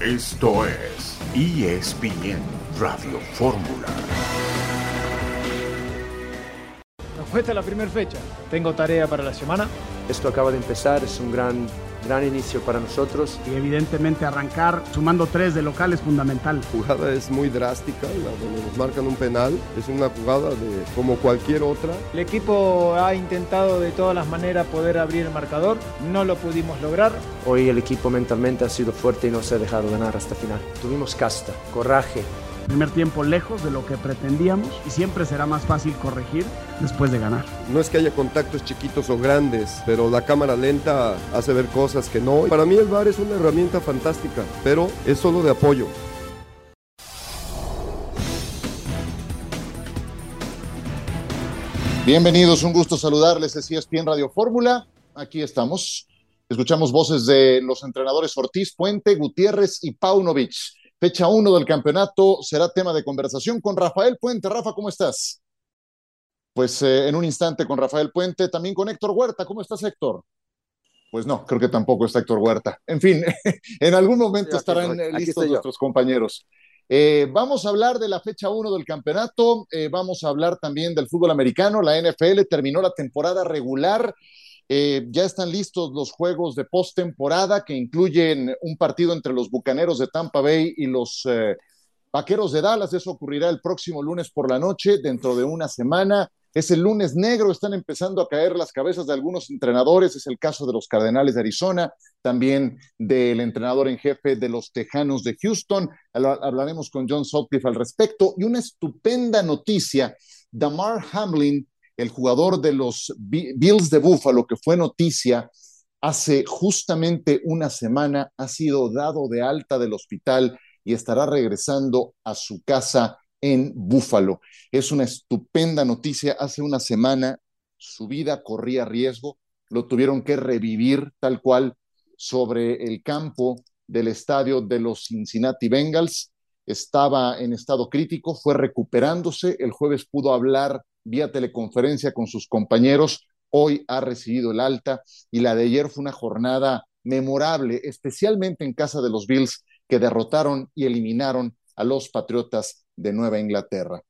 Esto es ESPN Radio Fórmula. Esta es la primera fecha. Tengo tarea para la semana. Esto acaba de empezar, es un gran, gran inicio para nosotros. Y evidentemente arrancar sumando tres de local es fundamental. La jugada es muy drástica, la donde nos marcan un penal. Es una jugada de como cualquier otra. El equipo ha intentado de todas las maneras poder abrir el marcador. No lo pudimos lograr. Hoy el equipo mentalmente ha sido fuerte y no se ha dejado ganar hasta final. Tuvimos casta, coraje, primer tiempo lejos de lo que pretendíamos y siempre será más fácil corregir después de ganar. No es que haya contactos chiquitos o grandes, pero la cámara lenta hace ver cosas que no. Para mí el VAR es una herramienta fantástica, pero es solo de apoyo. Bienvenidos, un gusto saludarles. Es ESPN Radio Fórmula. Aquí estamos. Escuchamos voces de los entrenadores Ortiz, Puente, Gutiérrez y Paunovic. Fecha 1 del campeonato será tema de conversación con Rafael Puente. Rafa, ¿cómo estás? Pues eh, en un instante con Rafael Puente, también con Héctor Huerta. ¿Cómo estás, Héctor? Pues no, creo que tampoco está Héctor Huerta. En fin, en algún momento estarán listos nuestros compañeros. Eh, vamos a hablar de la fecha 1 del campeonato, eh, vamos a hablar también del fútbol americano. La NFL terminó la temporada regular eh, ya están listos los juegos de postemporada que incluyen un partido entre los Bucaneros de Tampa Bay y los eh, Vaqueros de Dallas. Eso ocurrirá el próximo lunes por la noche, dentro de una semana. Es el lunes negro, están empezando a caer las cabezas de algunos entrenadores. Es el caso de los Cardenales de Arizona, también del entrenador en jefe de los Tejanos de Houston. Hablaremos con John Sutcliffe al respecto. Y una estupenda noticia: Damar Hamlin el jugador de los Bills de Buffalo, que fue noticia hace justamente una semana, ha sido dado de alta del hospital y estará regresando a su casa en Buffalo. Es una estupenda noticia. Hace una semana su vida corría riesgo, lo tuvieron que revivir tal cual sobre el campo del estadio de los Cincinnati Bengals. Estaba en estado crítico, fue recuperándose. El jueves pudo hablar vía teleconferencia con sus compañeros. Hoy ha recibido el alta y la de ayer fue una jornada memorable, especialmente en casa de los Bills que derrotaron y eliminaron a los Patriotas de Nueva Inglaterra.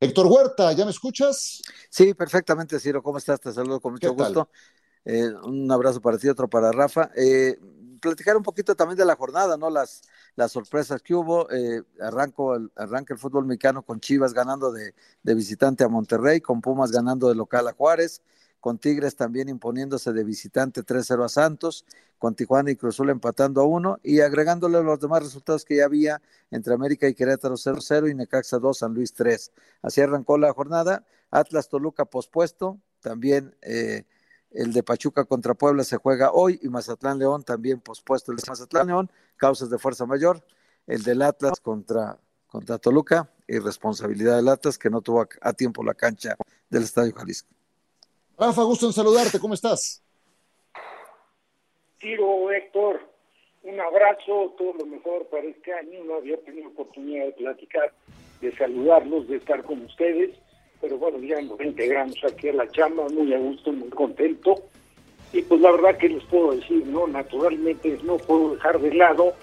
Héctor Huerta, ¿ya me escuchas? Sí, perfectamente, Ciro. ¿Cómo estás? Te saludo con mucho gusto. Eh, un abrazo para ti, otro para Rafa. Eh, platicar un poquito también de la jornada, ¿no? Las, las sorpresas que hubo. Eh, arranco el, arranca el fútbol mexicano con Chivas ganando de, visitante a Monterrey, con Pumas ganando de local a Juárez, con Tigres también imponiéndose de visitante 3-0 a Santos, con Tijuana y Cruzul empatando a uno y agregándole los demás resultados que ya había entre América y Querétaro 0-0 y Necaxa 2, San Luis 3. Así arrancó la jornada. Atlas Toluca pospuesto, también eh, el de Pachuca contra Puebla se juega hoy y Mazatlán León también pospuesto el de Mazatlán León, causas de fuerza mayor. El del Atlas contra, contra Toluca y responsabilidad del Atlas que no tuvo a, tiempo la cancha del Estadio Jalisco. Rafa, gusto en saludarte, ¿cómo estás? Tiro, Héctor, un abrazo, todo lo mejor para este año. No había tenido oportunidad de platicar, de saludarlos, de estar con ustedes pero bueno, ya nos integramos aquí a la chamba, muy a gusto, muy contento. Y pues la verdad que les puedo decir, ¿no? Naturalmente no puedo dejar de lado,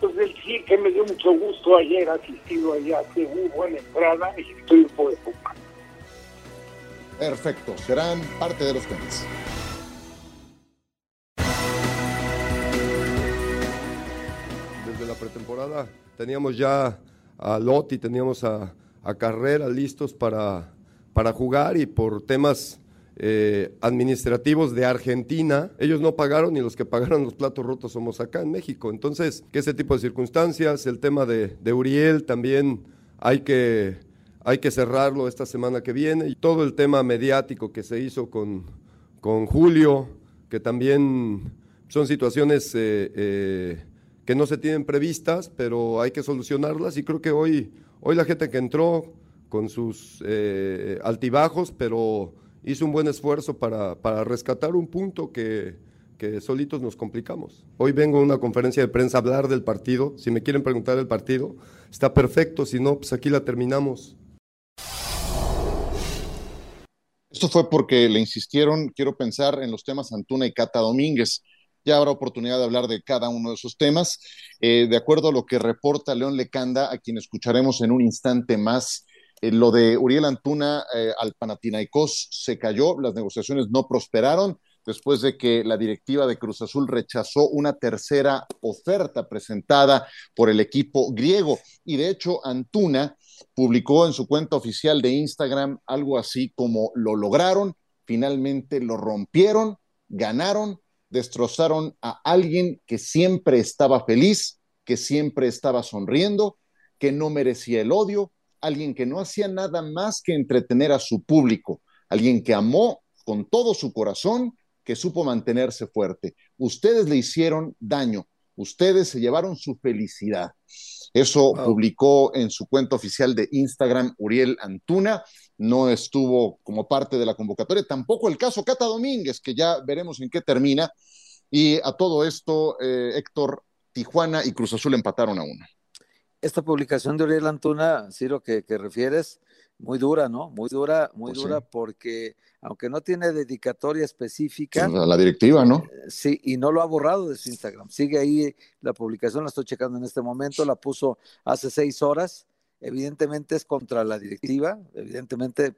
pues el sí que me dio mucho gusto ayer asistido allá, que hubo buena entrada y estoy un poco de poca. Perfecto, serán parte de los temas. Desde la pretemporada teníamos ya a Lotti, teníamos a, a Carrera listos para para jugar y por temas eh, administrativos de Argentina, ellos no pagaron y los que pagaron los platos rotos somos acá en México. Entonces, que ese tipo de circunstancias, el tema de, Uriel también hay que, hay que cerrarlo esta semana que viene y todo el tema mediático que se hizo con, con Julio, que también son situaciones eh, eh, que no se tienen previstas, pero hay que solucionarlas y creo que hoy, hoy la gente que entró con sus eh, altibajos, pero hizo un buen esfuerzo para, para rescatar un punto que, que, solitos nos complicamos. Hoy vengo a una conferencia de prensa a hablar del partido. Si me quieren preguntar del partido, está perfecto. Si no, pues aquí la terminamos. Esto fue porque le insistieron, quiero pensar en los temas Antuna y Cata Domínguez. Ya habrá oportunidad de hablar de cada uno de esos temas. Eh, de acuerdo a lo que reporta León Lecanda, a quien escucharemos en un instante más, eh, lo de Uriel Antuna eh, al Panathinaikos se cayó, las negociaciones no prosperaron después de que la directiva de Cruz Azul rechazó una tercera oferta presentada por el equipo griego. Y de hecho, Antuna publicó en su cuenta oficial de Instagram algo así como lo lograron, finalmente lo rompieron, ganaron, destrozaron a alguien que siempre estaba feliz, que siempre estaba sonriendo, que no merecía el odio, alguien que no hacía nada más que entretener a su público, alguien que amó con todo su corazón, que supo mantenerse fuerte. Ustedes le hicieron daño, ustedes se llevaron su felicidad. Eso publicó en su cuenta oficial de Instagram Uriel Antuna. No estuvo como parte de la convocatoria. Tampoco el caso Cata Domínguez, que ya veremos en qué termina. Y a todo esto, eh, Héctor, Tijuana y Cruz Azul empataron a uno. Esta publicación de Uriel Antuna, Ciro, que, que refieres, muy dura, ¿no? Muy dura, muy pues dura porque aunque no tiene dedicatoria específica. Pues, la directiva, ¿no? Eh, sí, y no lo ha borrado de su Instagram. Sigue ahí la publicación, la estoy checando en este momento, la puso hace seis horas. Evidentemente es contra la directiva, evidentemente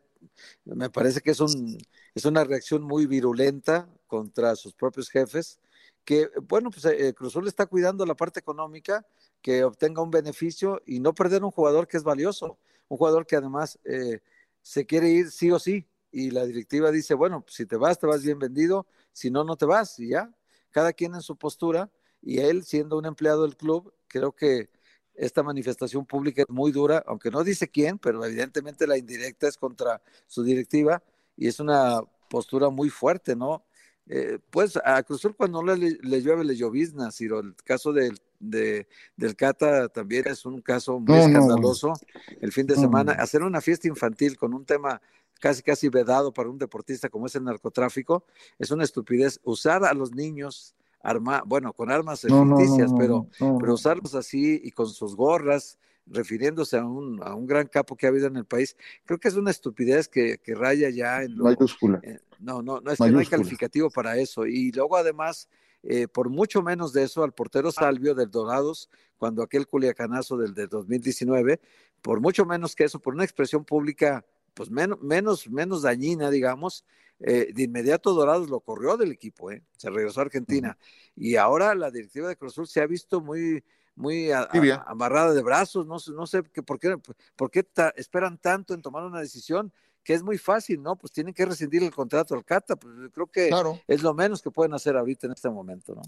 me parece que es, un, es una reacción muy virulenta contra sus propios jefes, que, bueno, pues eh, Cruzul está cuidando la parte económica, que obtenga un beneficio y no perder un jugador que es valioso un jugador que además eh, se quiere ir sí o sí, y la directiva dice, bueno, si te vas, te vas bien vendido, si no, no te vas, y ya, cada quien en su postura, y él siendo un empleado del club, creo que esta manifestación pública es muy dura, aunque no dice quién, pero evidentemente la indirecta es contra su directiva, y es una postura muy fuerte, ¿no? Eh, pues a Cruzul cuando le, le llueve le llovizna, Ciro, el caso del de, del Cata también es un caso muy escandaloso. El fin de semana, hacer una fiesta infantil con un tema casi casi vedado para un deportista como es el narcotráfico, es una estupidez. Usar a los niños arma, bueno, con armas ficticias, pero, pero usarlos así y con sus gorras, refiriéndose a un, a un gran capo que ha habido en el país, creo que es una estupidez que, que raya ya en lo, mayúscula. no, no, no es que no hay calificativo para eso. Y luego además eh, por mucho menos de eso al portero Salvio del Dorados, cuando aquel culiacanazo del de 2019, por mucho menos que eso, por una expresión pública pues menos, menos, menos dañina, digamos, eh, de inmediato Dorados lo corrió del equipo, ¿eh? se regresó a Argentina. Y ahora la directiva de Cruz Azul se ha visto muy, muy amarrada de brazos, no, no sé por qué, por qué esperan tanto en tomar una decisión que es muy fácil, ¿no? Pues tienen que rescindir el contrato al Cata, pues creo que es lo menos que pueden hacer ahorita en este momento, ¿no?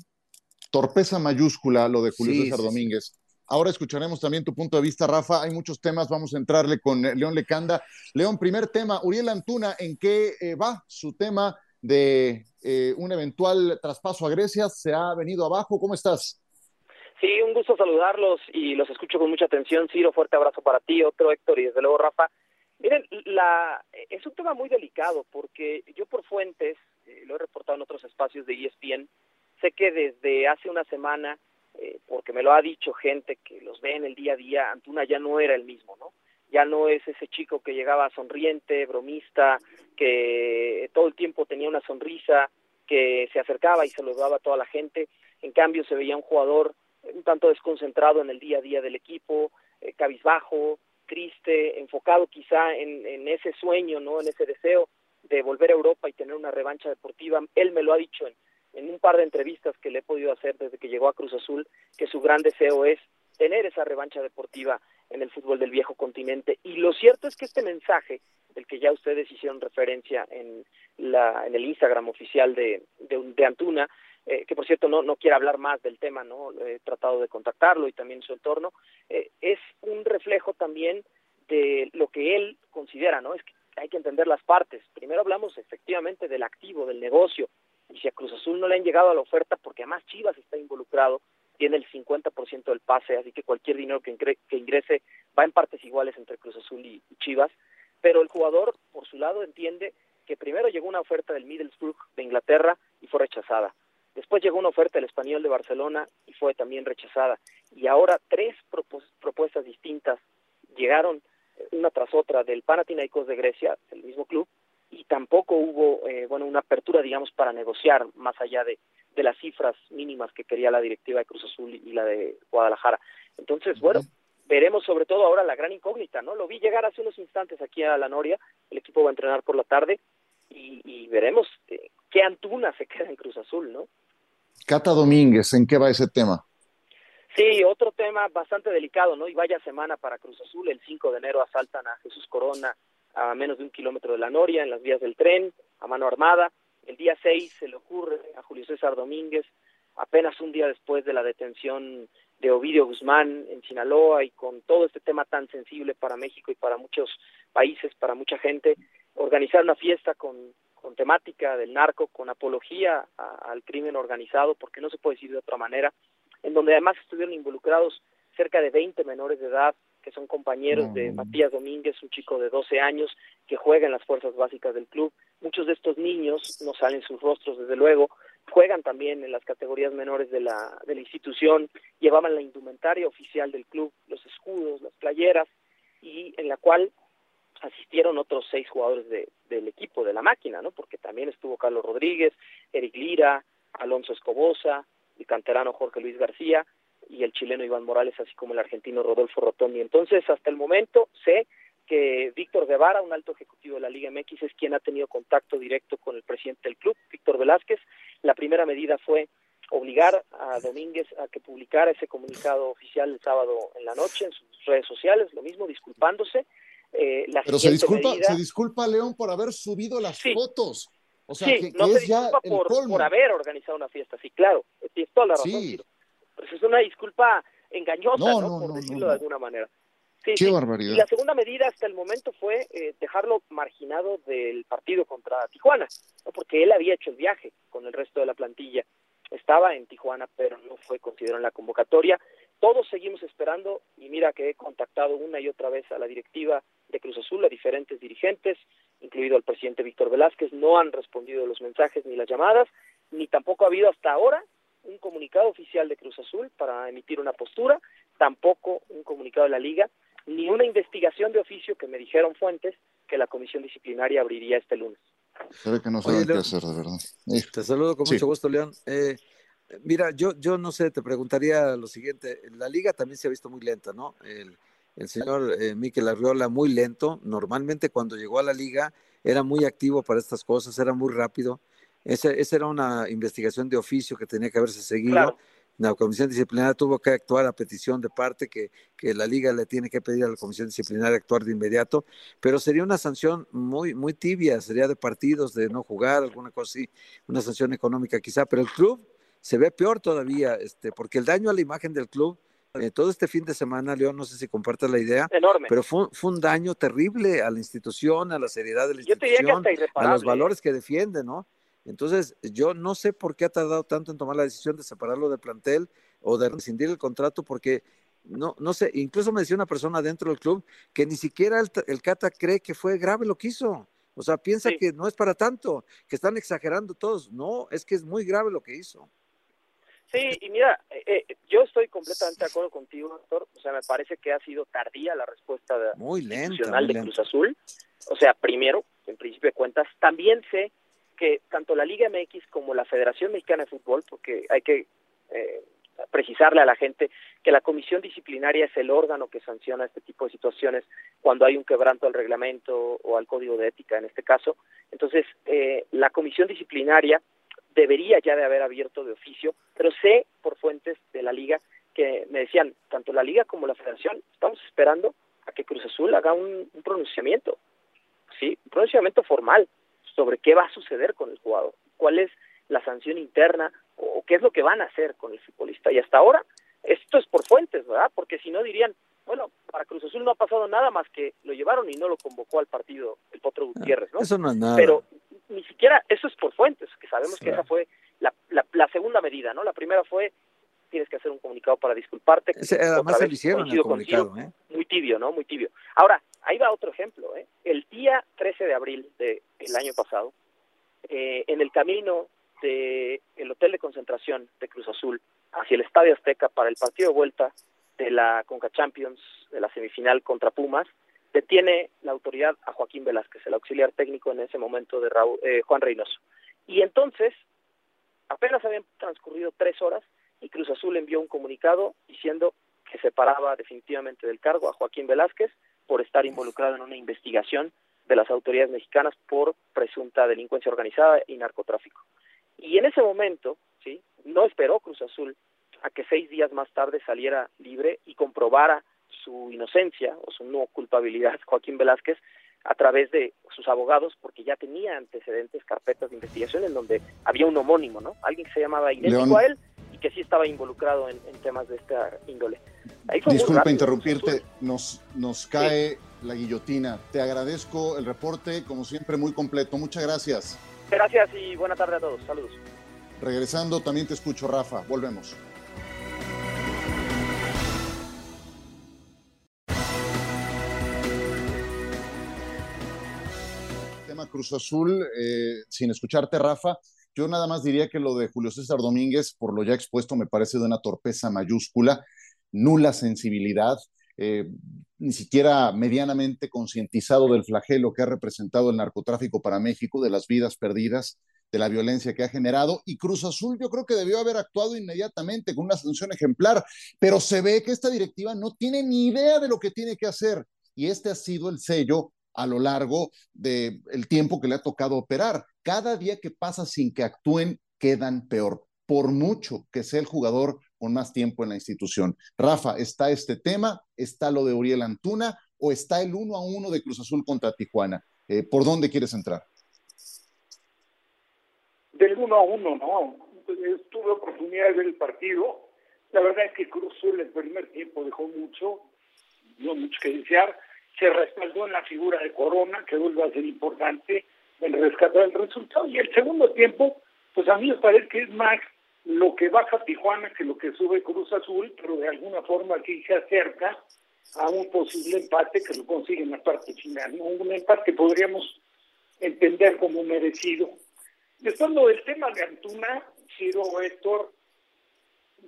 Torpeza mayúscula lo de Julio César Domínguez. Ahora escucharemos también tu punto de vista, Rafa. Hay muchos temas, vamos a entrarle con eh, León Lecanda. León, primer tema, Uriel Antuna, ¿en qué eh, va su tema de eh, un eventual traspaso a Grecia? ¿Se ha venido abajo? ¿Cómo estás? Sí, un gusto saludarlos y los escucho con mucha atención. Ciro, fuerte abrazo para ti, otro Héctor y desde luego Rafa. Miren, la, es un tema muy delicado porque yo por fuentes, eh, lo he reportado en otros espacios de ESPN, sé que desde hace una semana, eh, porque me lo ha dicho gente que los ve en el día a día, Antuna ya no era el mismo, ¿no? Ya no es ese chico que llegaba sonriente, bromista, que todo el tiempo tenía una sonrisa, que se acercaba y saludaba a toda la gente. En cambio, se veía un jugador un tanto desconcentrado en el día a día del equipo, eh, cabizbajo, triste, enfocado quizá en, ese sueño, ¿no? En ese deseo de volver a Europa y tener una revancha deportiva. Él me lo ha dicho en, en un par de entrevistas que le he podido hacer desde que llegó a Cruz Azul, que su gran deseo es tener esa revancha deportiva en el fútbol del viejo continente. Y lo cierto es que este mensaje, del que ya ustedes hicieron referencia en, la, en el Instagram oficial de, de, Antuna, eh, que por cierto no, no quiere hablar más del tema, no he tratado de contactarlo y también su entorno, eh, es un reflejo también de lo que él considera, ¿no? Es que hay que entender las partes. Primero hablamos efectivamente del activo, del negocio, y si a Cruz Azul no le han llegado a la oferta, porque además Chivas está involucrado, tiene el 50% del pase, así que cualquier dinero que, que ingrese va en partes iguales entre Cruz Azul y, Chivas, pero el jugador, por su lado, entiende que primero llegó una oferta del Middlesbrough de Inglaterra y fue rechazada. Después llegó una oferta del Español de Barcelona y fue también rechazada. Y ahora tres propuestas distintas llegaron eh, una tras otra del Panathinaikos de Grecia, el mismo club, y tampoco hubo eh, bueno una apertura digamos para negociar más allá de, de las cifras mínimas que quería la directiva de Cruz Azul y la de Guadalajara. Entonces, bueno, veremos sobre todo ahora la gran incógnita, ¿no? Lo vi llegar hace unos instantes aquí a la Noria, el equipo va a entrenar por la tarde y, veremos eh, qué Antuna se queda en Cruz Azul, ¿no? Cata Domínguez, ¿en qué va ese tema? Sí, otro tema bastante delicado, ¿no? Y vaya semana para Cruz Azul. El 5 de enero asaltan a Jesús Corona a menos de un kilómetro de la Noria, en las vías del tren, a mano armada. El día 6 se le ocurre a Julio César Domínguez, apenas un día después de la detención de Ovidio Guzmán en Sinaloa y con todo este tema tan sensible para México y para muchos países, para mucha gente, organizar una fiesta con, con temática del narco, con apología al crimen organizado, porque no se puede decir de otra manera, en donde además estuvieron involucrados cerca de 20 menores de edad que son compañeros de Matías Domínguez, un chico de 12 años que juega en las fuerzas básicas del club. Muchos de estos niños, no salen sus rostros desde luego, juegan también en las categorías menores de la, de la institución, llevaban la indumentaria oficial del club, los escudos, las playeras, y en la cual asistieron otros seis jugadores de, del equipo, de la máquina, ¿no? Porque también estuvo Carlos Rodríguez, Eric Lira, Alonso Escobosa, el canterano Jorge Luis García y el chileno Iván Morales, así como el argentino Rodolfo Rotondi. Entonces, hasta el momento sé que Víctor Guevara, un alto ejecutivo de la Liga MX, es quien ha tenido contacto directo con el presidente del club, Víctor Velázquez. La primera medida fue obligar a Domínguez a que publicara ese comunicado oficial el sábado en la noche en sus redes sociales, lo mismo disculpándose. Eh, Pero se disculpa, se disculpa León por haber subido las fotos. O sea, sí, no se disculpa por, por, haber organizado una fiesta, sí, claro, tienes toda la razón. Sí. Pues es una disculpa engañosa, ¿no? por decirlo de alguna manera. Sí, Qué barbaridad. Y la segunda medida hasta el momento fue eh, dejarlo marginado del partido contra Tijuana, ¿no? porque él había hecho el viaje con el resto de la plantilla. Estaba en Tijuana, pero no fue considerado en la convocatoria. Todos seguimos esperando y mira que he contactado una y otra vez a la directiva de Cruz Azul, a diferentes dirigentes, incluido al presidente Víctor Velázquez, no han respondido los mensajes ni las llamadas, ni tampoco ha habido hasta ahora un comunicado oficial de Cruz Azul para emitir una postura, tampoco un comunicado de la liga, ni una investigación de oficio que me dijeron fuentes que la comisión disciplinaria abriría este lunes. que no saben qué hacer, de verdad. Te saludo con mucho gusto, León. Eh, mira, yo, yo no sé, te preguntaría lo siguiente. La liga también se ha visto muy lenta, ¿no? El, el señor eh, Miquel Arriola muy lento. Normalmente cuando llegó a la liga era muy activo para estas cosas, era muy rápido. Esa, esa era una investigación de oficio que tenía que haberse seguido. La comisión disciplinaria tuvo que actuar a petición de parte que, que, la liga le tiene que pedir a la comisión disciplinaria actuar de inmediato, pero sería una sanción muy, muy tibia, sería de partidos, de no jugar, alguna cosa así, una sanción económica quizá, pero el club se ve peor todavía, este, porque el daño a la imagen del club eh, todo este fin de semana, León, no sé si compartes la idea, Enorme. pero fue, fue, un daño terrible a la institución, a la seriedad de la institución, a los valores que defiende, ¿no? Entonces, yo no sé por qué ha tardado tanto en tomar la decisión de separarlo del plantel o de rescindir el contrato, porque no, no sé, incluso me decía una persona dentro del club que ni siquiera el, Cata cree que fue grave lo que hizo. O sea, piensa que no es para tanto, que están exagerando todos. No, es que es muy grave lo que hizo. Sí, y mira, eh, eh, yo estoy completamente de acuerdo contigo, doctor. O sea, me parece que ha sido tardía la respuesta de, muy de Cruz Azul. O sea, primero, en principio de cuentas, también sé que tanto la Liga MX como la Federación Mexicana de Fútbol, porque hay que eh, precisarle a la gente que la comisión disciplinaria es el órgano que sanciona este tipo de situaciones cuando hay un quebranto al reglamento o al código de ética en este caso. Entonces, la comisión disciplinaria debería ya de haber abierto de oficio, pero sé por fuentes de la liga que me decían, tanto la liga como la federación, estamos esperando a que Cruz Azul haga un, pronunciamiento, sí, un pronunciamiento formal sobre qué va a suceder con el jugador, cuál es la sanción interna o qué es lo que van a hacer con el futbolista. Y hasta ahora, esto es por fuentes, ¿verdad? Porque si no dirían, bueno, para Cruz Azul no ha pasado nada más que lo llevaron y no lo convocó al partido el Potro ah, Gutiérrez, ¿no? Eso no es nada. Pero ni siquiera eso es por fuentes, que sabemos que esa fue la, la, segunda medida, ¿no? La primera fue tienes que hacer un comunicado para disculparte. además se hicieron el comunicado, ¿eh? Muy tibio, ¿no? Muy tibio. Ahora, ahí va otro ejemplo, ¿eh? El día 13 de abril del año pasado, eh, en el camino del el hotel de concentración de Cruz Azul hacia el Estadio Azteca para el partido de vuelta de la Conca Champions, de la semifinal contra Pumas, detiene la autoridad a Joaquín Velázquez, el auxiliar técnico en ese momento de eh, Juan Reynoso. Y entonces Apenas habían transcurrido tres horas y Cruz Azul envió un comunicado diciendo que separaba definitivamente del cargo a Joaquín Velázquez por estar involucrado en una investigación de las autoridades mexicanas por presunta delincuencia organizada y narcotráfico. Y en ese momento, sí, no esperó Cruz Azul a que seis días más tarde saliera libre y comprobara su inocencia o su no culpabilidad Joaquín Velázquez a través de sus abogados porque ya tenía antecedentes, carpetas de investigación en donde había un homónimo, ¿no? Alguien que se llamaba idéntico a él y que sí estaba involucrado en, temas de esta índole. Disculpa interrumpirte, nos, nos cae la guillotina. Te agradezco el reporte, como siempre, muy completo. Muchas gracias. Gracias y buena tarde a todos. Saludos. Regresando, también te escucho, Rafa. Volvemos. Cruz Azul, eh, sin escucharte, Rafa. Yo nada más diría que lo de Julio César Domínguez, por lo ya expuesto, me parece de una torpeza mayúscula, nula sensibilidad, eh, ni siquiera medianamente concientizado del flagelo que ha representado el narcotráfico para México, de las vidas perdidas, de la violencia que ha generado. Y Cruz Azul yo creo que debió haber actuado inmediatamente con una sanción ejemplar, pero se ve que esta directiva no tiene ni idea de lo que tiene que hacer. Y este ha sido el sello a lo largo del tiempo que le ha tocado operar. Cada día que pasa sin que actúen, quedan peor, por mucho que sea el jugador con más tiempo en la institución. Rafa, ¿está este tema? ¿Está lo de Uriel Antuna? ¿O está el uno a uno de Cruz Azul contra Tijuana? Eh, ¿Por dónde quieres entrar? Del uno a uno, no. Tuve oportunidad de ver el partido. La verdad es que Cruz Azul el primer tiempo dejó mucho, no mucho que desear. Se respaldó en la figura de Corona, que vuelve a ser importante en rescatar el resultado. Y el segundo tiempo, pues a mí me parece que es más lo que baja Tijuana que lo que sube Cruz Azul, pero de alguna forma aquí se acerca a un posible empate que lo consigue en la parte final. Un empate podríamos entender como merecido. Después lo del tema de Antuna, Ciro Héctor,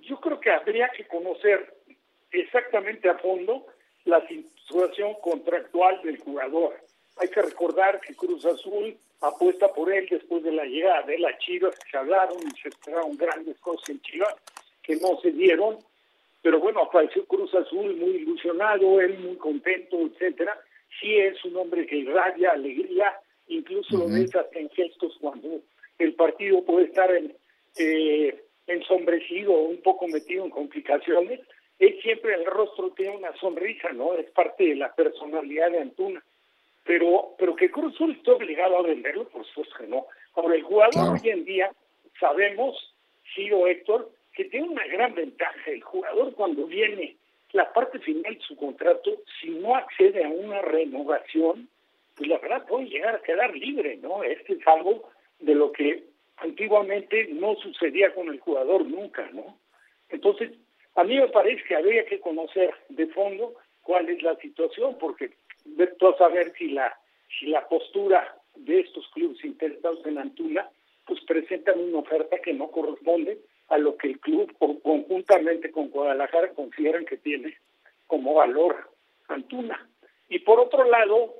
yo creo que habría que conocer exactamente a fondo la situación contractual del jugador. Hay que recordar que Cruz Azul apuesta por él después de la llegada de la Chivas, que se hablaron y se esperaron grandes cosas en Chivas, que no se dieron, pero bueno, apareció Cruz Azul muy ilusionado, él muy contento, etcétera. Sí es un hombre que irradia alegría, incluso lo ves en gestos cuando el partido puede estar en, eh, ensombrecido o un poco metido en complicaciones, él siempre el rostro tiene una sonrisa, ¿no? Es parte de la personalidad de Antuna pero pero que Cruz Azul esté obligado a venderlo, por supuesto que no. Ahora, el jugador hoy en día, sabemos, o Héctor, que tiene una gran ventaja. El jugador cuando viene la parte final de su contrato, si no accede a una renovación, pues la verdad puede llegar a quedar libre, ¿no? Este es algo de lo que antiguamente no sucedía con el jugador nunca, ¿no? Entonces, a mí me parece que habría que conocer de fondo cuál es la situación, porque a saber si la si la postura de estos clubes interesados en Antuna pues presentan una oferta que no corresponde a lo que el club conjuntamente con Guadalajara consideran que tiene como valor Antuna. Y por otro lado,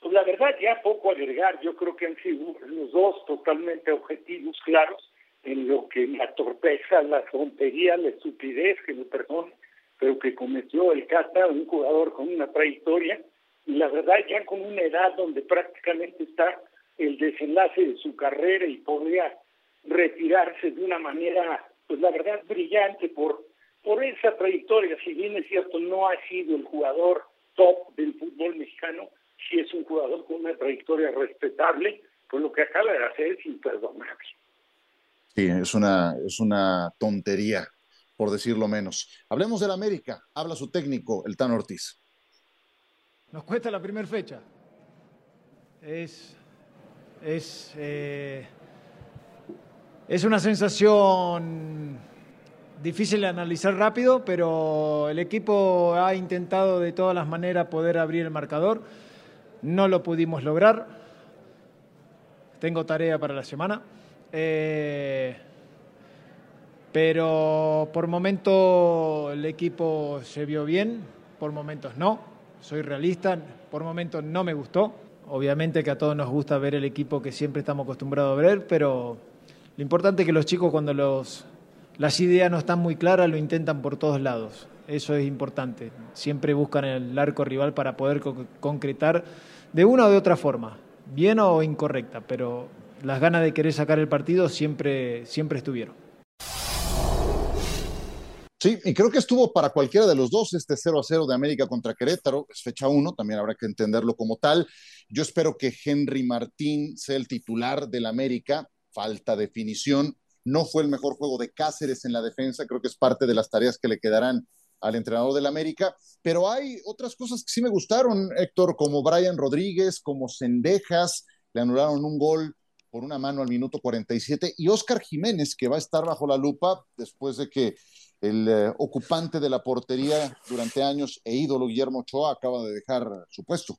pues la verdad ya poco agregar, yo creo que han sido los dos totalmente objetivos claros en lo que la torpeza, la tontería, la estupidez que me perdone, pero que cometió el Cata, un jugador con una trayectoria y la verdad ya con una edad donde prácticamente está el desenlace de su carrera y podría retirarse de una manera, pues la verdad brillante por por esa trayectoria, si bien es cierto no ha sido el jugador top del fútbol mexicano, si es un jugador con una trayectoria respetable, pues lo que acaba de hacer es imperdonable. Sí, es una, es una tontería, por decirlo menos. Hablemos del América, habla su técnico, el Tan Ortiz. Nos cuesta la primera fecha. Es, es, eh, es una sensación difícil de analizar rápido, pero el equipo ha intentado de todas las maneras poder abrir el marcador. No lo pudimos lograr. Tengo tarea para la semana. Eh, pero por momentos el equipo se vio bien, por momentos no soy realista, por momentos no me gustó. Obviamente que a todos nos gusta ver el equipo que siempre estamos acostumbrados a ver, pero, Lo importante es que los chicos cuando los, las ideas no están muy claras lo intentan por todos lados. Eso es importante. Siempre buscan el arco rival para poder concretar de una o de otra forma, bien o incorrecta, pero las ganas de querer sacar el partido siempre, siempre estuvieron. Sí, y creo que estuvo para cualquiera de los dos este 0 a 0 de América contra Querétaro, es fecha 1, también habrá que entenderlo como tal. Yo espero que Henry Martín sea el titular del América, falta definición. No fue el mejor juego de Cáceres en la defensa, creo que es parte de las tareas que le quedarán al entrenador del América, pero hay otras cosas que sí me gustaron, Héctor, como Brian Rodríguez, como Cendejas, le anularon un gol por una mano al minuto 47, y Oscar Jiménez, que va a estar bajo la lupa después de que el eh, ocupante de la portería durante años e ídolo Guillermo Ochoa acaba de dejar su puesto.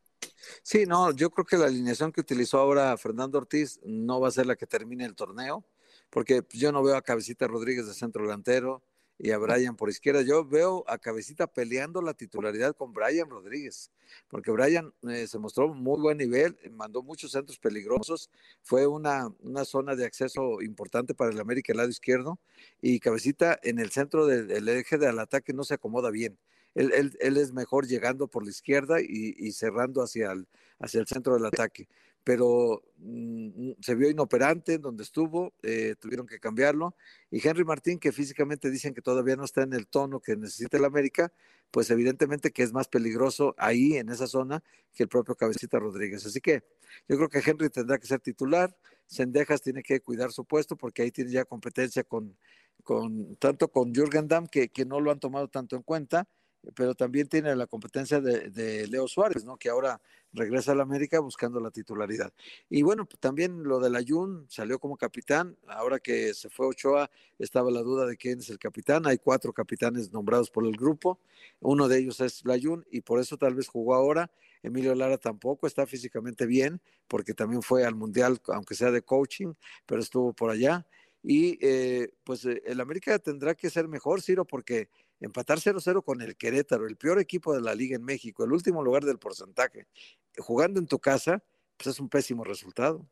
Sí, no, yo creo que la alineación que utilizó ahora Fernando Ortiz no va a ser la que termine el torneo, porque yo no veo a Cabecita Rodríguez de centro delantero, y a Brian por izquierda. Yo veo a Cabecita peleando la titularidad con Brian Rodríguez, porque Brian eh, se mostró muy buen nivel, mandó muchos centros peligrosos, fue una, una, zona de acceso importante para el América, el lado izquierdo, y Cabecita en el centro del eje del ataque no se acomoda bien. Él, él, él, es mejor llegando por la izquierda y, y cerrando hacia el, hacia el centro del ataque pero mm, se vio inoperante en donde estuvo, eh, tuvieron que cambiarlo. Y Henry Martín, que físicamente dicen que todavía no está en el tono que necesita el América, pues evidentemente que es más peligroso ahí, en esa zona, que el propio Cabecita Rodríguez. Así que yo creo que Henry tendrá que ser titular. Sendejas tiene que cuidar su puesto porque ahí tiene ya competencia con, con tanto con Jürgen Damm, que, que no lo han tomado tanto en cuenta, pero también tiene la competencia de, Leo Suárez, ¿no? Que ahora regresa a la América buscando la titularidad. Y bueno, también lo de Ayun salió como capitán. Ahora que se fue Ochoa, estaba la duda de quién es el capitán. Hay cuatro capitanes nombrados por el grupo. Uno de ellos es Layun y por eso tal vez jugó ahora. Emilio Lara tampoco está físicamente bien, porque también fue al Mundial, aunque sea de coaching, pero estuvo por allá. Y eh, pues eh, el América tendrá que ser mejor, Ciro, porque empatar 0-0 con el Querétaro, el peor equipo de la liga en México, el último lugar del porcentaje, jugando en tu casa, pues es un pésimo resultado.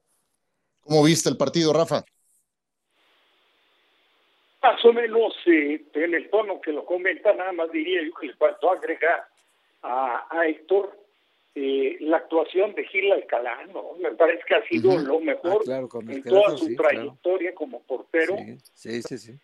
¿Cómo viste el partido, Rafa? Más o menos eh, en el tono que lo comenta, nada más diría yo que le faltó agregar a, Héctor eh, la actuación de Gil Alcalá, ¿no? Me parece que ha sido lo mejor ah, en toda su trayectoria como portero. sí, sí. sí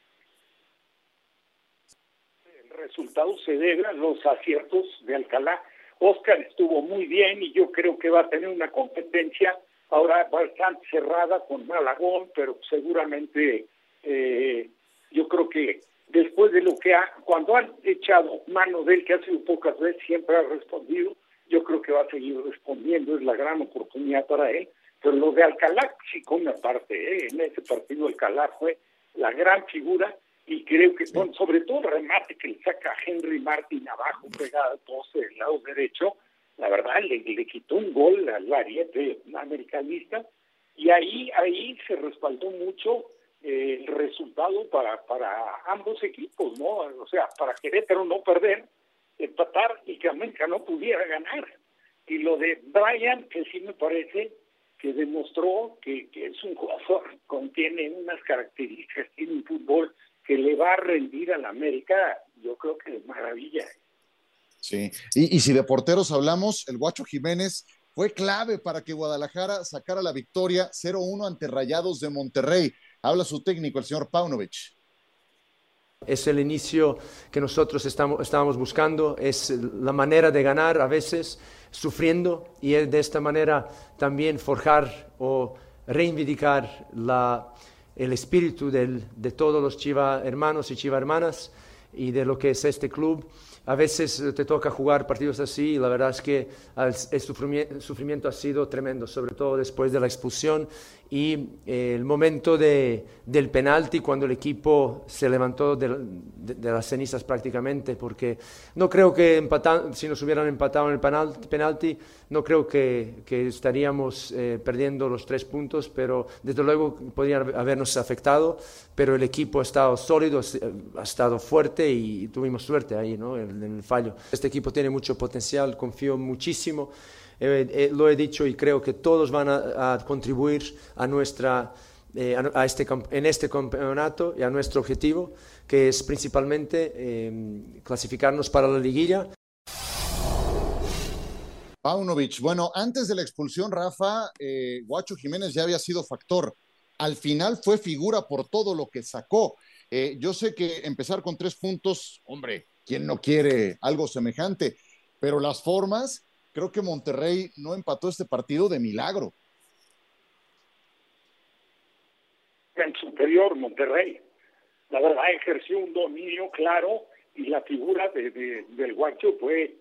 resultado se debe los aciertos de Alcalá. Oscar estuvo muy bien y yo creo que va a tener una competencia ahora bastante cerrada con Malagón, pero seguramente eh, yo creo que después de lo que ha, cuando han echado mano de él, que ha sido pocas veces, siempre ha respondido, yo creo que va a seguir respondiendo, es la gran oportunidad para él. Pero lo de Alcalá sí come aparte, ¿eh? en ese partido Alcalá fue la gran figura y creo que, sobre todo el remate que le saca a Henry Martin abajo, pegado poste del lado derecho, la verdad le, le quitó un gol al variete americanista y ahí ahí se respaldó mucho eh, el resultado para para ambos equipos, ¿no? O sea, para Querétaro no perder, empatar y que América no pudiera ganar. Y lo de Brian, que sí me parece que demostró que, que es un jugador, contiene unas características, tiene un fútbol que le va a rendir a la América, yo creo que es maravilla. Sí, y, si de porteros hablamos, el Guacho Jiménez fue clave para que Guadalajara sacara la victoria 0-1 ante Rayados de Monterrey. Habla su técnico, el señor Paunovic. Es el inicio que nosotros estamos, estábamos buscando, es la manera de ganar a veces sufriendo y de esta manera también forjar o reivindicar la, el espíritu de todos los chiva hermanos y chiva hermanas y de lo que es este club. A veces te toca jugar partidos así y la verdad es que el sufrimiento ha sido tremendo, sobre todo después de la expulsión y eh, el momento de, del penalti cuando el equipo se levantó de, las cenizas prácticamente, porque no creo que si nos hubieran empatado en el penalti, penalti no creo que, que estaríamos eh, perdiendo los tres puntos, pero desde luego podrían habernos afectado, pero el equipo ha estado sólido, ha estado fuerte y tuvimos suerte ahí ¿no? en el fallo. Este equipo tiene mucho potencial, confío muchísimo. Eh, lo he dicho y creo que todos van a, contribuir a nuestra eh, a este, en este campeonato y a nuestro objetivo, que es principalmente eh, clasificarnos para la liguilla. Paunovic, bueno, antes de la expulsión, Rafa, eh, Guacho Jiménez ya había sido factor. Al final fue figura por todo lo que sacó. yo sé que empezar con tres puntos, hombre, ¿quién no quiere algo semejante? Pero las formas, creo que Monterrey no empató este partido de milagro. en superior Monterrey. La verdad ejerció un dominio claro y la figura de, del Guacho fue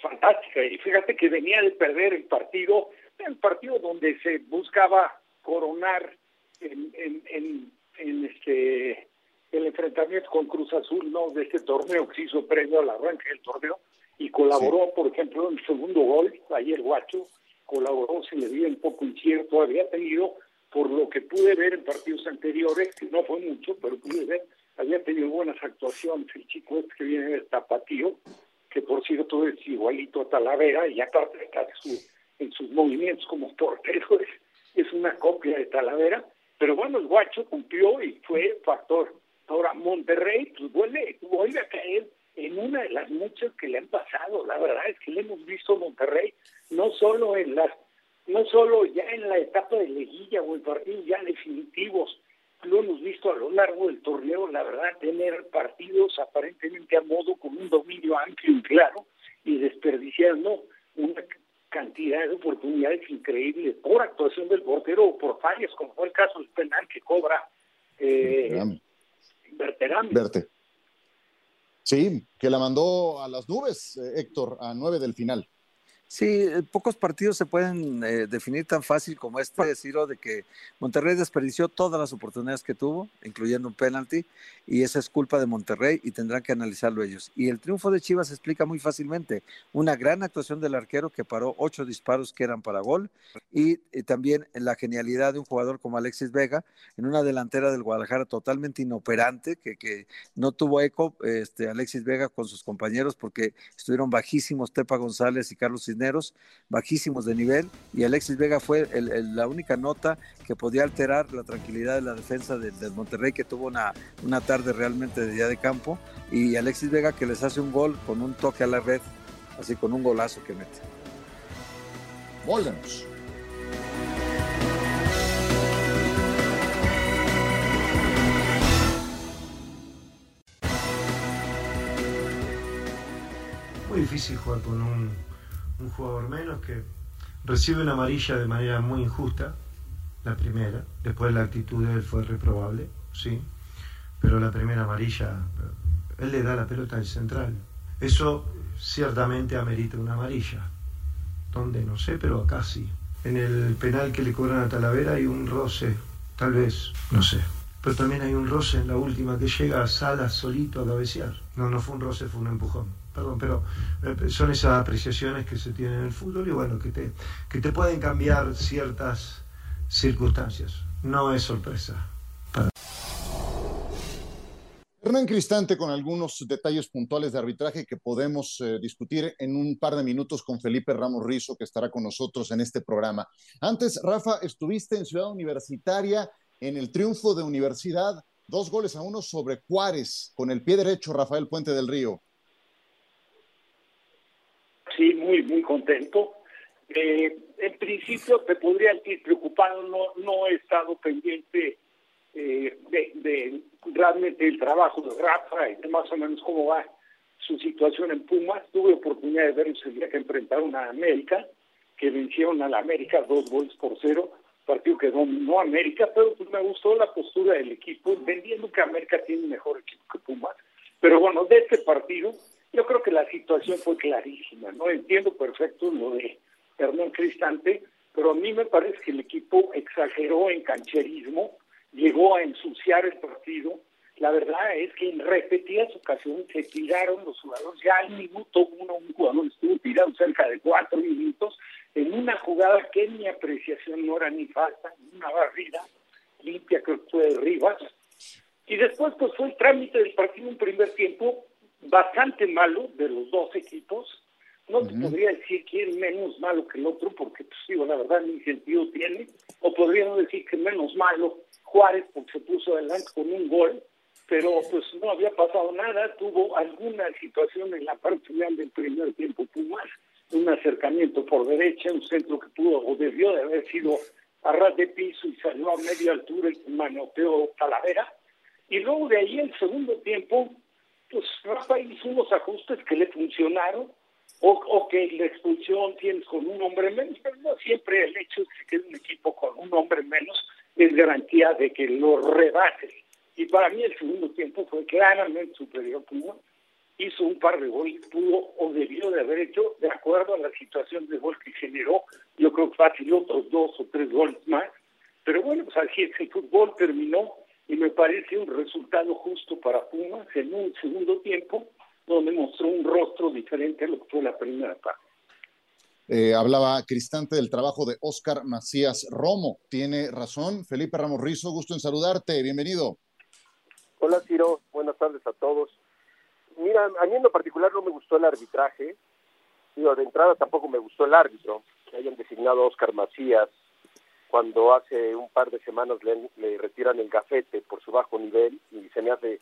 fantástica. Y fíjate que venía de perder el partido, el partido donde se buscaba coronar en, en, en, este el enfrentamiento con Cruz Azul, ¿no? De este torneo que se hizo previo al arranque del torneo colaboró, por ejemplo, en el segundo gol, ahí el Guacho colaboró, se le dio un poco incierto, había tenido por lo que pude ver en partidos anteriores, que no fue mucho, pero pude ver, había tenido buenas actuaciones el chico este que viene del Tapatío, que por cierto es igualito a Talavera, y aparte está en sus movimientos como portero, es, es una copia de Talavera, pero bueno, el guacho cumplió y fue factor. Ahora, Monterrey, pues vuelve, vuelve a caer en una de las muchas que le han pasado. La verdad es que le hemos visto a Monterrey, no solo en las no solo ya en la etapa de liguilla o en partidos ya definitivos, lo hemos visto a lo largo del torneo, la verdad, tener partidos aparentemente a modo con un dominio amplio y claro y desperdiciando una cantidad de oportunidades increíbles por actuación del portero o por fallas, como fue el caso del penal que cobra eh, Verte. Sí, que la mandó a las nubes, eh, Héctor, a nueve del final. Sí, eh, pocos partidos se pueden eh, definir tan fácil como este, decirlo de que Monterrey desperdició todas las oportunidades que tuvo, incluyendo un penalti, y esa es culpa de Monterrey y tendrán que analizarlo ellos. Y el triunfo de Chivas se explica muy fácilmente. Una gran actuación del arquero que paró ocho disparos que eran para gol y, también la genialidad de un jugador como Alexis Vega en una delantera del Guadalajara totalmente inoperante, que, que no tuvo eco este, Alexis Vega con sus compañeros porque estuvieron bajísimos Tepa González y Carlos Cisneros, bajísimos de nivel, y Alexis Vega fue la única nota que podía alterar la tranquilidad de la defensa del, Monterrey, que tuvo una, una tarde realmente de día de campo, y Alexis Vega que les hace un gol con un toque a la red, así con un golazo que mete. Volvemos. Muy difícil jugar con un, un jugador menos que recibe una amarilla de manera muy injusta, la primera, después la actitud de él fue reprobable, sí, pero la primera amarilla, él le da la pelota al central. Eso ciertamente amerita una amarilla. ¿Dónde? No sé, pero acá sí. En el penal que le cobran a Talavera hay un roce, tal vez, no sé. Pero también hay un roce en la última que llega a Sala solito a cabecear. No, no fue un roce, fue un empujón. Perdón, pero eh, son esas apreciaciones que se tienen en el fútbol y bueno, que te, que te pueden cambiar ciertas circunstancias. No es sorpresa. Hernán Cristante con algunos detalles puntuales de arbitraje que podemos eh, discutir en un par de minutos con Felipe Ramos Rizo, que estará con nosotros en este programa. Antes, Rafa, estuviste en Ciudad Universitaria en el triunfo de Universidad, dos goles a uno sobre Juárez, con el pie derecho Rafael Puente del Río. Sí, muy, muy contento. Eh, en principio te podría decir preocupado, no, no he estado pendiente eh, de, realmente el trabajo de Rafa y de más o menos cómo va su situación en Pumas. Tuve oportunidad de ver ese día que enfrentaron a América, que vencieron a la América dos goles por cero, partido que dominó América, pero pues me gustó la postura del equipo, entendiendo que América tiene un mejor equipo que Pumas. Pero bueno, de este partido, yo creo que la situación fue clarísima, ¿no? Entiendo perfecto lo de Hernán Cristante, pero a mí me parece que el equipo exageró en cancherismo, llegó a ensuciar el partido. La verdad es que en repetidas ocasiones se tiraron los jugadores. Ya al minuto uno, un jugador estuvo tirado cerca de cuatro minutos en una jugada que en mi apreciación no era ni falta, una barrida limpia, que fue de Rivas. Y después, pues fue el trámite del partido, un primer tiempo bastante malo de los dos equipos, No te podría decir quién menos malo que el otro, porque, pues digo, la verdad, ni sentido tiene. O podríamos decir que menos malo Juárez, porque se puso adelante con un gol, pero pues no había pasado nada. Tuvo alguna situación en la parte final del primer tiempo Pumas, un acercamiento por derecha, un centro que pudo o debió de haber sido a ras de piso y salió a media altura y manoteó Talavera. Y luego de ahí, el segundo tiempo, pues Rafa hizo unos ajustes que le funcionaron o, que la expulsión tienes con un hombre menos, pero no siempre el hecho de que quede un equipo con un hombre menos es garantía de que lo rebate. Y para mí el segundo tiempo fue claramente superior Puma. Hizo un par de goles, pudo o debió de haber hecho, de acuerdo a la situación de gol que generó, yo creo que fácil otros dos o tres goles más. Pero bueno, pues así es, el fútbol terminó y me parece un resultado justo para Pumas en un segundo tiempo donde mostró un rostro diferente a lo que fue la primera parte. Eh, hablaba Cristante del trabajo de Oscar Macías Romo. Tiene razón, Felipe Ramos Rizo, gusto en saludarte, bienvenido. Hola Ciro, buenas tardes a todos. Mira, a mí en lo particular no me gustó el arbitraje. Digo, de entrada tampoco me gustó el árbitro, que hayan designado a Oscar Macías cuando hace un par de semanas le, retiran el gafete por su bajo nivel y se me hace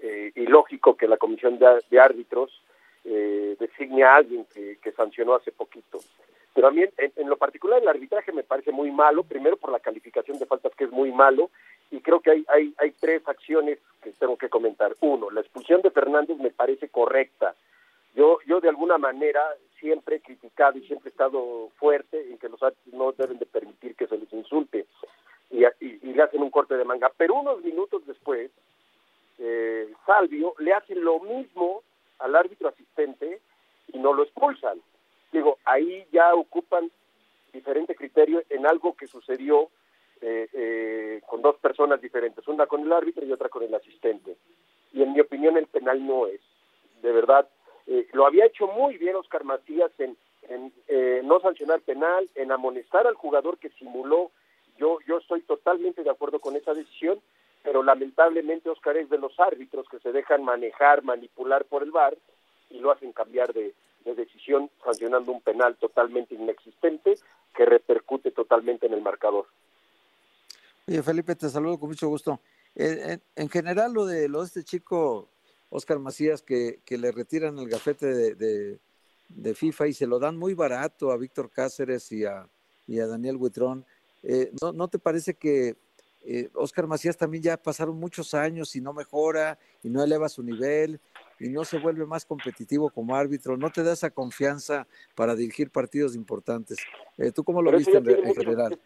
eh, ilógico que la comisión de, árbitros eh, designe a alguien que, sancionó hace poquito. Pero a mí, en, lo particular, el arbitraje me parece muy malo, primero por la calificación de faltas que es muy malo, y creo que hay, hay, hay tres acciones que tengo que comentar. Uno, la expulsión de Fernández me parece correcta. Yo, yo de alguna manera siempre he criticado y siempre he estado fuerte en que los árbitros no deben de permitir que se les insulte y, hacen un corte de manga. Pero unos minutos después, eh, Salvio le hacen lo mismo al árbitro asistente y no lo expulsan. Digo, ahí ya ocupan diferente criterio en algo que sucedió eh, eh, con dos personas diferentes, una con el árbitro y otra con el asistente. Y en mi opinión el penal no es. De verdad, eh, lo había hecho muy bien Oscar Macías en, en no sancionar penal, en amonestar al jugador que simuló. Yo, yo estoy totalmente de acuerdo con esa decisión pero lamentablemente Oscar es de los árbitros que se dejan manejar, manipular por el VAR y lo hacen cambiar de, decisión sancionando un penal totalmente inexistente que repercute totalmente en el marcador. Oye, Felipe, te saludo con mucho gusto. Eh, en, general, lo de, lo de este chico, Oscar Macías, que, que le retiran el gafete de, de, FIFA y se lo dan muy barato a Víctor Cáceres y a, y a Daniel Huitrón, eh, ¿no, ¿no te parece que eh, Oscar Macías también ya pasaron muchos años y no mejora y no eleva su nivel y no se vuelve más competitivo como árbitro, no te da esa confianza para dirigir partidos importantes. Eh, ¿Tú cómo lo viste en, general?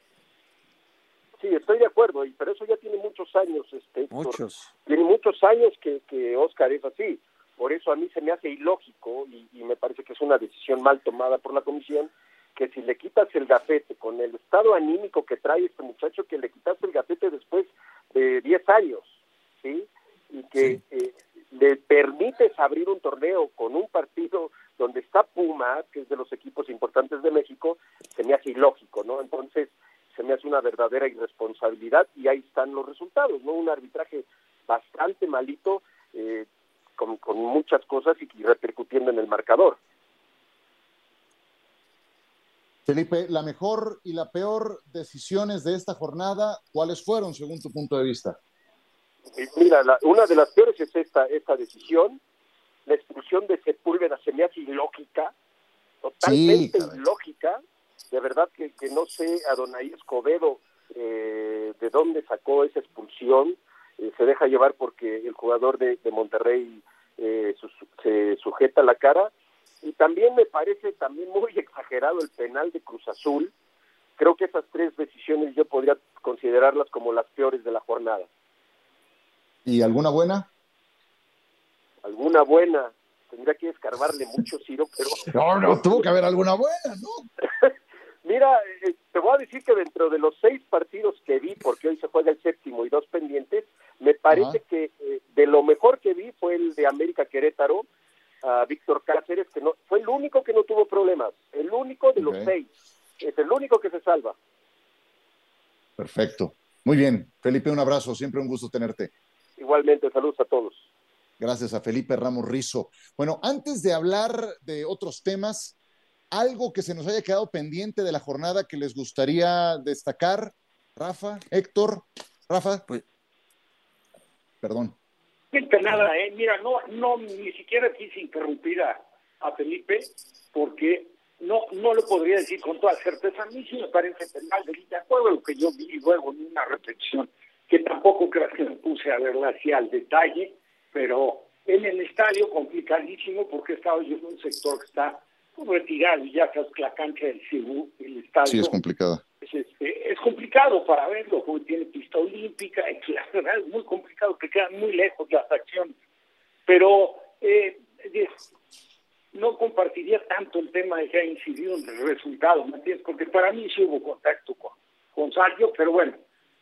Sí, estoy de acuerdo, y pero eso ya tiene muchos años. Este, muchos. tiene muchos años que, que Oscar es así. Por eso a mí se me hace ilógico y, y me parece que es una decisión mal tomada por la comisión que si le quitas el gafete con el estado anímico que trae este muchacho, que le quitas el gafete después de 10 años, ¿sí? Y que eh, le permites abrir un torneo con un partido donde está Puma, que es de los equipos importantes de México, se me hace ilógico, ¿no? Entonces, se me hace una verdadera irresponsabilidad y ahí están los resultados, ¿no? Un arbitraje bastante malito, eh, con, con muchas cosas y repercutiendo en el marcador. Felipe, la mejor y la peor decisiones de esta jornada, ¿cuáles fueron según tu punto de vista? Mira, una de las peores es esta, esta decisión, la expulsión de Sepúlveda se me hace ilógica, totalmente ilógica, de verdad que, no sé a Donaí Escobedo eh, de dónde sacó esa expulsión, eh, se deja llevar porque el jugador de, Monterrey eh, se sujeta la cara, y también me parece también muy exagerado el penal de Cruz Azul. Creo que esas tres decisiones yo podría considerarlas como las peores de la jornada. ¿Y alguna buena? Alguna buena. Tendría que escarbarle mucho, Ciro, pero... No, no, tuvo que haber alguna buena, ¿no? Mira, eh, te voy a decir que dentro de los seis partidos que vi, porque hoy se juega el séptimo y dos pendientes, me parece que eh, de lo mejor que vi fue el de América Querétaro, a Víctor Cáceres, que no fue el único que no tuvo problemas, el único de los seis, es el único que se salva. Perfecto. Muy bien, Felipe, un abrazo, siempre un gusto tenerte. Igualmente, saludos a todos. Gracias a Felipe Ramos Rizo. Bueno, antes de hablar de otros temas, ¿Algo que se nos haya quedado pendiente de la jornada que les gustaría destacar? Rafa, Héctor, Rafa. Pues, perdón. Nada, eh. mira, no, no, ni siquiera quise interrumpir a, a Felipe porque no no lo podría decir con toda certeza. A mí sí me parece penal de acuerdo lo que yo vi luego en una reflexión, que tampoco creo que me puse a verla así al detalle, pero en el estadio complicadísimo porque estaba yo en un sector que está retirado ya la cancha del Cibú, el estadio... Sí, es complicado. Es, este, es, complicado para verlo, porque tiene pista olímpica, y la verdad es muy complicado, que quedan muy lejos las acciones. Pero eh, no compartiría tanto el tema de que ha incidido en el resultado, ¿me entiendes? Porque para mí sí hubo contacto con, con Sergio, pero bueno,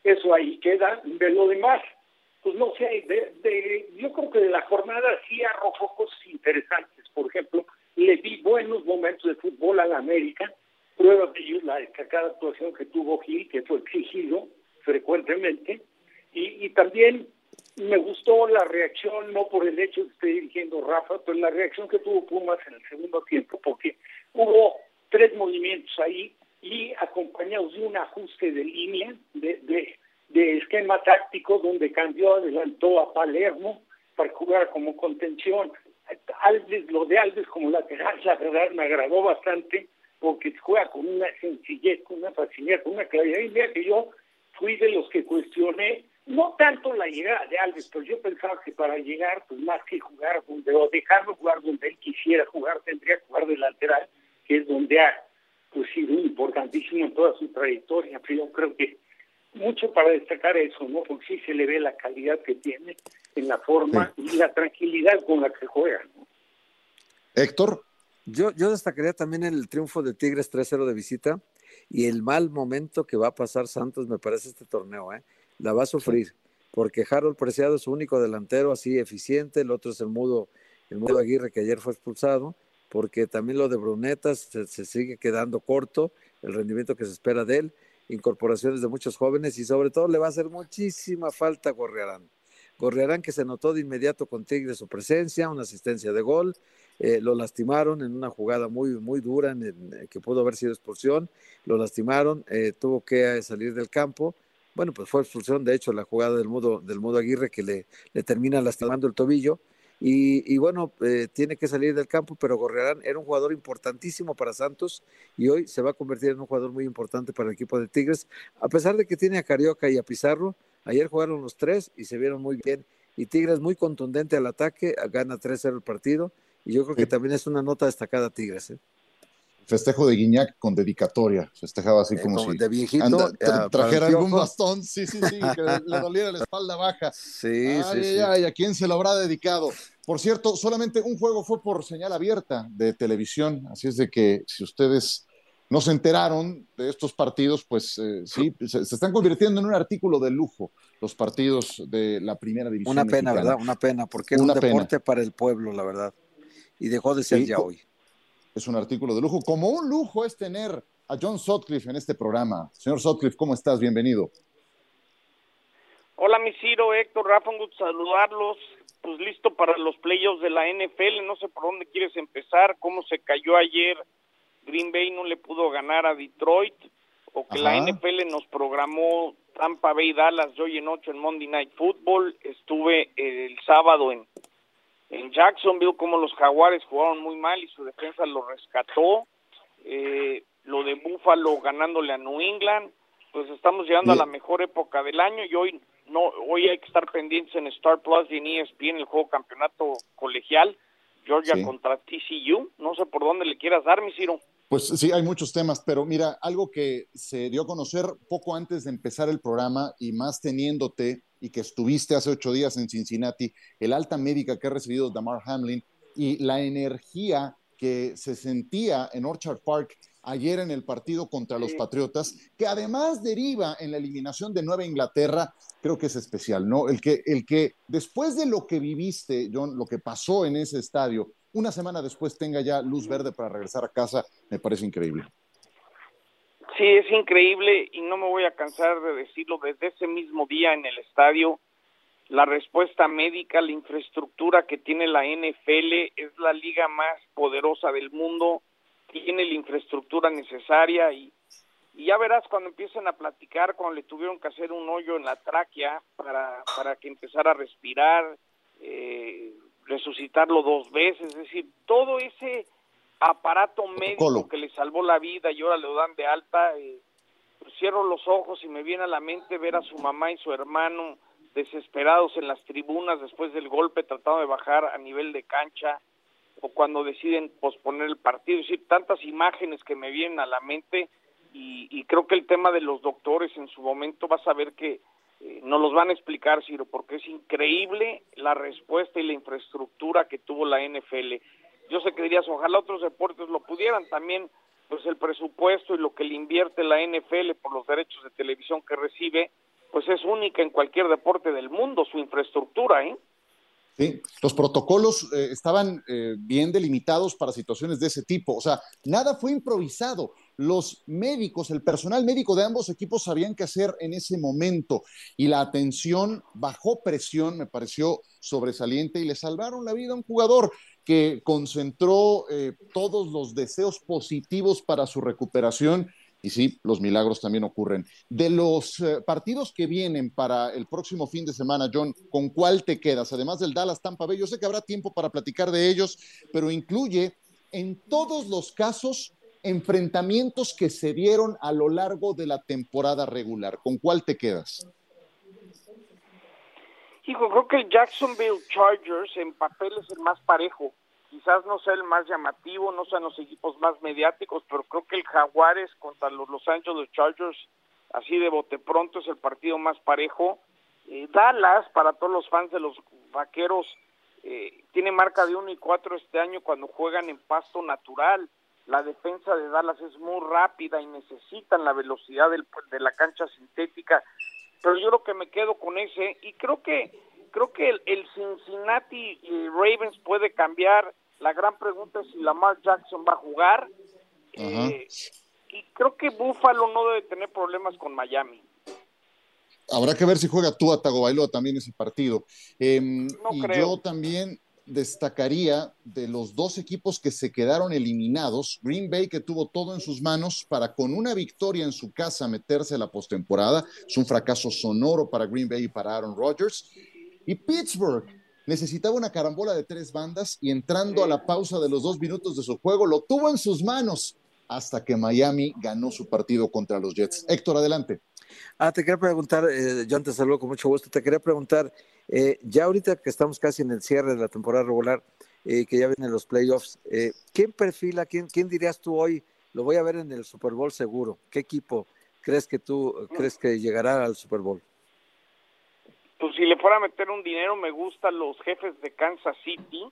eso ahí queda. De lo demás, pues no sé, de, yo creo que de la jornada sí arrojó cosas interesantes. Por ejemplo, le vi buenos momentos de fútbol a la América, prueba de ello la destacada actuación que tuvo Gil, que fue exigido frecuentemente, y, y también me gustó la reacción, no por el hecho de que esté dirigiendo Rafa, pero la reacción que tuvo Pumas en el segundo tiempo, porque hubo tres movimientos ahí y acompañados de un ajuste de línea, de, de, esquema táctico, donde cambió, adelantó a Palermo para jugar como contención. Alves, lo de Alves como lateral, la verdad me agradó bastante porque juega con una sencillez, con una facilidad, con una claridad. Y mira que yo fui de los que cuestioné no tanto la llegada de Alves, pero yo pensaba que para llegar, pues más que jugar donde, o dejarlo jugar donde él quisiera jugar, tendría que jugar de lateral, que es donde ha pues, sido importantísimo en toda su trayectoria. Pero yo creo que mucho para destacar eso, ¿no? Porque sí se le ve la calidad que tiene en la forma y la tranquilidad con la que juega, ¿no? Héctor. Yo, yo destacaría también el triunfo de Tigres 3-0 de visita y el mal momento que va a pasar Santos, me parece, este torneo, ¿eh? la va a sufrir, porque Harold Preciado es su único delantero así eficiente, el otro es el mudo, el mudo Aguirre que ayer fue expulsado, porque también lo de Brunetas se, sigue quedando corto, el rendimiento que se espera de él, incorporaciones de muchos jóvenes y sobre todo le va a hacer muchísima falta a Gorriarán. Gorriarán que se notó de inmediato con Tigre su presencia, una asistencia de gol, eh, lo lastimaron en una jugada muy, muy dura en, que pudo haber sido expulsión, lo lastimaron, eh, tuvo que salir del campo, bueno, pues fue expulsión, de hecho, la jugada del Mudo, del Mudo Aguirre que le termina lastimando el tobillo. Y, bueno, eh, tiene que salir del campo, pero Gorrearán era un jugador importantísimo para Santos y hoy se va a convertir en un jugador muy importante para el equipo de Tigres, a pesar de que tiene a Carioca y a Pizarro. Ayer jugaron los tres y se vieron muy bien. Y Tigres muy contundente al ataque, gana 3-0 el partido. Y yo creo que también es una nota destacada Tigres. ¿eh? Festejo de Guiñac con dedicatoria. Festejaba así eh, como, si de viejito, trajera algún bastón. Sí, sí, sí, que le doliera la espalda baja. Sí, sí, sí. Ay, ¿a quién se lo habrá dedicado? Por cierto, solamente un juego fue por señal abierta de televisión, así es de que si ustedes no se enteraron de estos partidos, pues eh, sí, se, están convirtiendo en un artículo de lujo los partidos de la primera división. Una pena, ¿verdad? Una pena, porque es un deporte para el pueblo, la verdad. Y dejó de ser ya hoy es un artículo de lujo. Como un lujo es tener a John Sotcliffe en este programa. Señor Sotcliffe, ¿cómo estás? Bienvenido. Hola, mi Ciro, Héctor, Rafa, un gusto saludarlos. Pues listo para los playoffs de la NFL. No sé por dónde quieres empezar, cómo se cayó ayer. Green Bay no le pudo ganar a Detroit, o que la NFL nos programó Tampa Bay Dallas yo hoy en 8 en Monday Night Football. Estuve el sábado en en Jacksonville como los Jaguares jugaron muy mal y su defensa lo rescató. Eh, lo de Buffalo ganándole a New England, pues estamos llegando a la mejor época del año y hoy no hoy hay que estar pendientes en Star Plus y en ESPN el juego campeonato colegial Georgia contra TCU. No sé por dónde le quieras dar, mi Ciro. Pues sí, hay muchos temas, pero mira, algo que se dio a conocer poco antes de empezar el programa y más teniéndote y que estuviste hace ocho días en Cincinnati, el alta médica que ha recibido Damar Hamlin y la energía que se sentía en Orchard Park ayer en el partido contra los Patriotas, que además deriva en la eliminación de Nueva Inglaterra, creo que es especial, ¿no? El que, el que después de lo que viviste, John, lo que pasó en ese estadio, una semana después tenga ya luz verde para regresar a casa, me parece increíble. Sí, es increíble y no me voy a cansar de decirlo desde ese mismo día en el estadio. La respuesta médica, la infraestructura que tiene la NFL es la liga más poderosa del mundo. tiene la infraestructura necesaria y, ya verás cuando empiecen a platicar, cuando le tuvieron que hacer un hoyo en la tráquea para, para que empezara a respirar, eh, resucitarlo dos veces, es decir, todo ese aparato médico que le salvó la vida y ahora le dan de alta, eh, pues cierro los ojos y me viene a la mente ver a su mamá y su hermano desesperados en las tribunas después del golpe tratando de bajar a nivel de cancha o cuando deciden posponer el partido, es decir, tantas imágenes que me vienen a la mente y, y creo que el tema de los doctores en su momento vas a ver que eh, nos los van a explicar, Ciro, porque es increíble la respuesta y la infraestructura que tuvo la NFL. Yo sé que dirías, ojalá otros deportes lo pudieran también, pues el presupuesto y lo que le invierte la NFL por los derechos de televisión que recibe, pues es única en cualquier deporte del mundo, su infraestructura, ¿eh? Sí, los protocolos eh, estaban eh, bien delimitados para situaciones de ese tipo, o sea, nada fue improvisado. Los médicos, el personal médico de ambos equipos sabían qué hacer en ese momento y la atención bajo presión me pareció sobresaliente y le salvaron la vida a un jugador que concentró eh, todos los deseos positivos para su recuperación y sí, los milagros también ocurren. De los eh, partidos que vienen para el próximo fin de semana, John, ¿con cuál te quedas? Además del Dallas Tampa Bay, yo sé que habrá tiempo para platicar de ellos, pero incluye en todos los casos enfrentamientos que se dieron a lo largo de la temporada regular. ¿Con cuál te quedas? Hijo, creo que el Jacksonville Chargers en papel es el más parejo quizás no sea el más llamativo, no sean los equipos más mediáticos, pero creo que el Jaguares contra los Los Angeles Chargers, así de bote pronto, es el partido más parejo. Eh, Dallas, para todos los fans de los vaqueros, eh, tiene marca de 1 y 4 este año cuando juegan en pasto natural. La defensa de Dallas es muy rápida y necesitan la velocidad del, de la cancha sintética. Pero yo creo que me quedo con ese y creo que creo que el, Cincinnati Ravens puede cambiar. La gran pregunta es si Lamar Jackson va a jugar. Eh, y creo que Buffalo no debe tener problemas con Miami. Habrá que ver si juega tú a Tagovailoa también ese partido. Em, y yo también destacaría de los dos equipos que se quedaron eliminados, Green Bay que tuvo todo en sus manos para con una victoria en su casa meterse a la postemporada. Es un fracaso sonoro para Green Bay y para Aaron Rodgers. Y Pittsburgh necesitaba una carambola de tres bandas y entrando a la pausa de los dos minutos de su juego, lo tuvo en sus manos hasta que Miami ganó su partido contra los Jets. Héctor, adelante. Ah, te quería preguntar, eh, John, te saludo con mucho gusto. Te quería preguntar, eh, ya ahorita que estamos casi en el cierre de la temporada regular, eh, que ya vienen los playoffs, eh, ¿quién perfila, quién, quién dirías tú hoy? Lo voy a ver en el Super Bowl seguro. ¿Qué equipo crees que tú crees que llegará al Super Bowl? pues si le fuera a meter un dinero, me gustan los jefes de Kansas City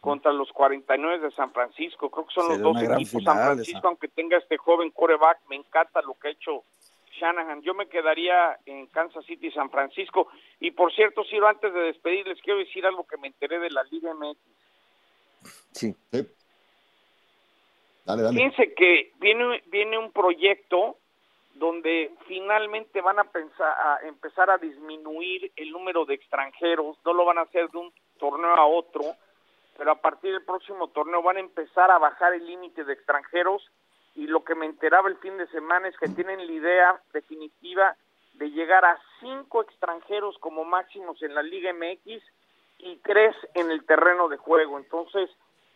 contra los 49 de San Francisco. Creo que son los dos equipos. San Francisco, aunque tenga este joven coreback, me encanta lo que ha hecho Shanahan. Yo me quedaría en Kansas City y San Francisco. Y por cierto, Ciro, antes de despedirles, quiero decir algo que me enteré de la Liga MX. Sí. Dale, dale. Fíjense que viene, viene un proyecto donde finalmente van a, pensar, a empezar a disminuir el número de extranjeros, no lo van a hacer de un torneo a otro, pero a partir del próximo torneo van a empezar a bajar el límite de extranjeros y lo que me enteraba el fin de semana es que tienen la idea definitiva de llegar a cinco extranjeros como máximos en la Liga MX y tres en el terreno de juego. Entonces,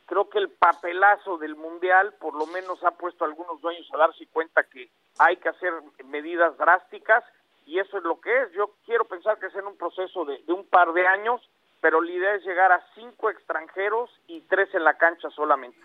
creo que el papelazo del Mundial por lo menos ha puesto a algunos dueños a darse cuenta que hay que hacer medidas drásticas y eso es lo que es. Yo quiero pensar que es en un proceso de, un par de años, pero la idea es llegar a cinco extranjeros y tres en la cancha solamente.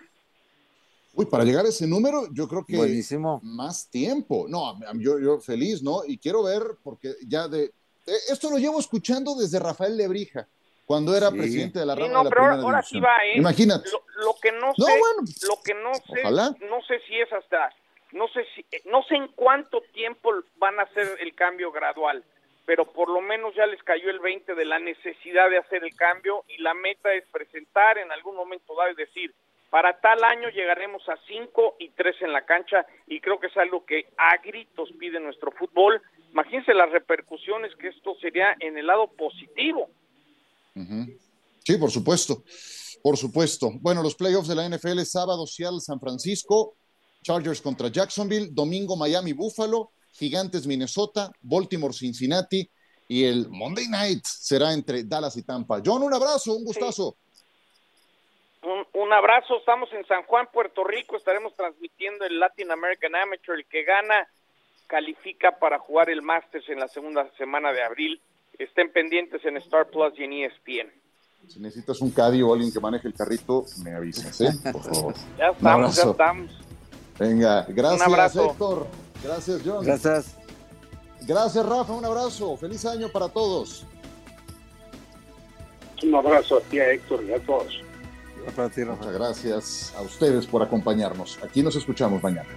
Uy, para llegar a ese número, yo creo que Buenísimo. más tiempo. No, yo, yo feliz, ¿no? Y quiero ver, porque ya de. Eh, esto lo llevo escuchando desde Rafael Lebrija cuando era presidente de la Rama no, de la pero Primera ahora División. sí va, ¿eh? Imagínate. Lo, que no sé, lo que no sé, ojalá. no sé si es hasta, no sé si, no sé en cuánto tiempo van a hacer el cambio gradual, pero por lo menos ya les cayó el 20 de la necesidad de hacer el cambio y la meta es presentar en algún momento dado y decir, para tal año llegaremos a cinco y tres en la cancha y creo que es algo que a gritos pide nuestro fútbol. Imagínense las repercusiones que esto sería en el lado positivo. Sí, por supuesto. Por supuesto. Bueno, los playoffs de la NFL, sábado Seattle, San Francisco, Chargers contra Jacksonville, domingo Miami, Buffalo, Gigantes, Minnesota, Baltimore, Cincinnati y el Monday Night será entre Dallas y Tampa. John, un abrazo, un gustazo. Un, un, abrazo, estamos en San Juan, Puerto Rico, estaremos transmitiendo el Latin American Amateur, el que gana califica para jugar el Masters en la segunda semana de abril. Estén pendientes en Star Plus y en ESPN. Si necesitas un caddy o alguien que maneje el carrito, me avisas, ¿eh? Por favor. ya estamos, ya estamos. Venga, gracias, un abrazo. Héctor. Gracias, John. Gracias. Gracias, Rafa. Un abrazo. Feliz año para todos. Un abrazo a ti, a Héctor, y a todos. Muchas gracias a ustedes por acompañarnos. Aquí nos escuchamos mañana.